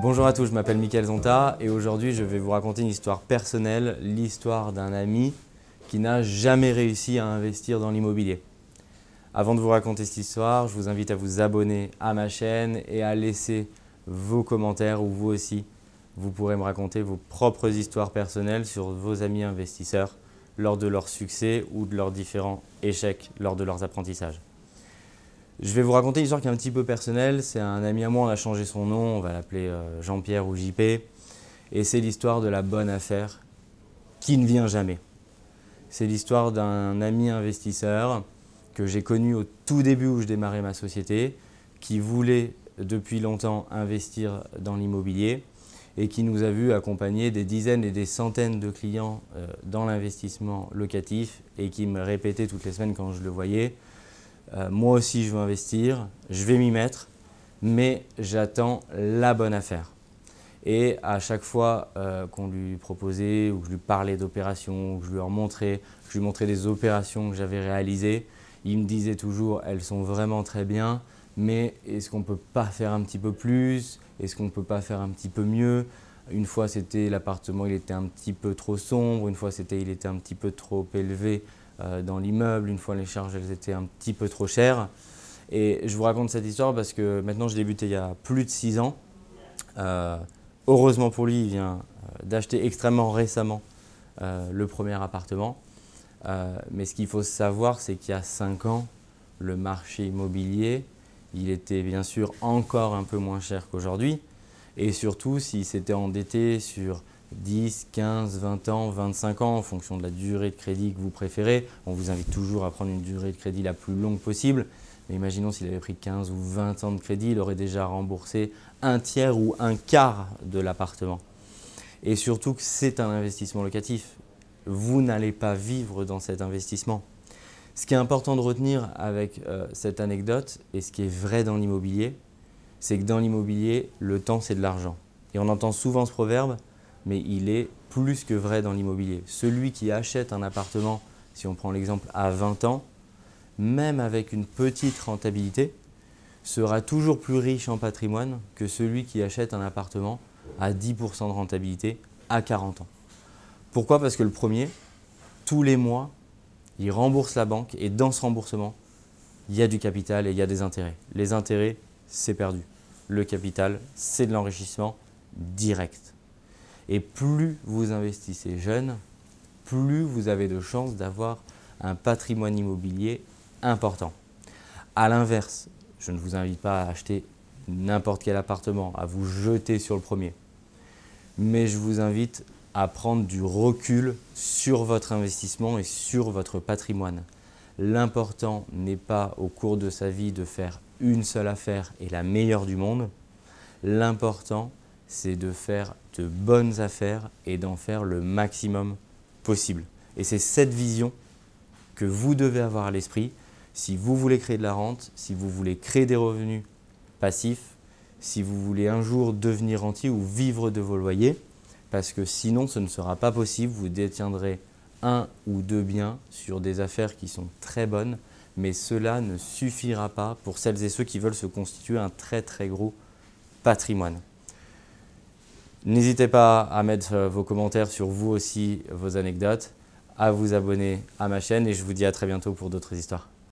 Bonjour à tous, je m'appelle Mickaël Zonta et aujourd'hui je vais vous raconter une histoire personnelle, l'histoire d'un ami qui n'a jamais réussi à investir dans l'immobilier. Avant de vous raconter cette histoire, je vous invite à vous abonner à ma chaîne et à laisser vos commentaires où vous aussi vous pourrez me raconter vos propres histoires personnelles sur vos amis investisseurs lors de leur succès ou de leurs différents échecs lors de leurs apprentissages. Je vais vous raconter une histoire qui est un petit peu personnelle. C'est un ami à moi, on a changé son nom, on va l'appeler euh, Jean-Pierre ou JP. Et c'est l'histoire de la bonne affaire qui ne vient jamais. C'est l'histoire d'un ami investisseur que j'ai connu au tout début où je démarrais ma société, qui voulait depuis longtemps investir dans l'immobilier et qui nous a vu accompagner des dizaines et des centaines de clients euh, dans l'investissement locatif et qui me répétait toutes les semaines quand je le voyais euh, moi aussi je veux investir, je vais m'y mettre, mais j'attends la bonne affaire. Et à chaque fois euh, qu'on lui proposait ou que je lui parlais d'opérations, ou que je lui montrais, que je lui montrais des opérations que j'avais réalisées, il me disait toujours elles sont vraiment très bien, mais est-ce qu'on ne peut pas faire un petit peu plus? Est-ce qu'on ne peut pas faire un petit peu mieux? Une fois c'était l'appartement, il était un petit peu trop sombre, une fois c'était il était un petit peu trop élevé dans l'immeuble, une fois les charges elles étaient un petit peu trop chères. Et je vous raconte cette histoire parce que maintenant j'ai débuté il y a plus de 6 ans. Euh, heureusement pour lui, il vient euh, d'acheter extrêmement récemment le premier appartement. mais ce qu'il faut savoir, c'est qu'il y a 5 ans, le marché immobilier, il était bien sûr encore un peu moins cher qu'aujourd'hui. Et surtout, s'il s'était endetté sur 10, 15, 20 ans, 25 ans, en fonction de la durée de crédit que vous préférez. On vous invite toujours à prendre une durée de crédit la plus longue possible. Mais imaginons s'il avait pris 15 ou 20 ans de crédit, il aurait déjà remboursé un tiers ou un quart de l'appartement. Et surtout que c'est un investissement locatif. Vous n'allez pas vivre dans cet investissement. Ce qui est important de retenir avec euh, cette anecdote, et ce qui est vrai dans l'immobilier, c'est que dans l'immobilier, le temps, c'est de l'argent. Et on entend souvent ce proverbe, mais il est plus que vrai dans l'immobilier. Celui qui achète un appartement, si on prend l'exemple à 20 ans, même avec une petite rentabilité, sera toujours plus riche en patrimoine que celui qui achète un appartement à 10% de rentabilité à 40 ans. Pourquoi? Parce que le premier, tous les mois, il rembourse la banque et dans ce remboursement, il y a du capital et il y a des intérêts. Les intérêts, c'est perdu. Le capital, c'est de l'enrichissement direct. Et plus vous investissez jeune, plus vous avez de chances d'avoir un patrimoine immobilier important. A l'inverse, je ne vous invite pas à acheter n'importe quel appartement, à vous jeter sur le premier. Mais je vous invite à prendre du recul sur votre investissement et sur votre patrimoine. L'important n'est pas au cours de sa vie de faire une seule affaire et la meilleure du monde. L'important, c'est de faire de bonnes affaires et d'en faire le maximum possible. Et c'est cette vision que vous devez avoir à l'esprit si vous voulez créer de la rente, si vous voulez créer des revenus passifs, si vous voulez un jour devenir rentier ou vivre de vos loyers, parce que sinon ce ne sera pas possible, vous détiendrez un ou deux biens sur des affaires qui sont très bonnes, mais cela ne suffira pas pour celles et ceux qui veulent se constituer un très très gros patrimoine. N'hésitez pas à mettre euh, vos commentaires sur vous aussi, vos anecdotes, à vous abonner à ma chaîne et je vous dis à très bientôt pour d'autres histoires.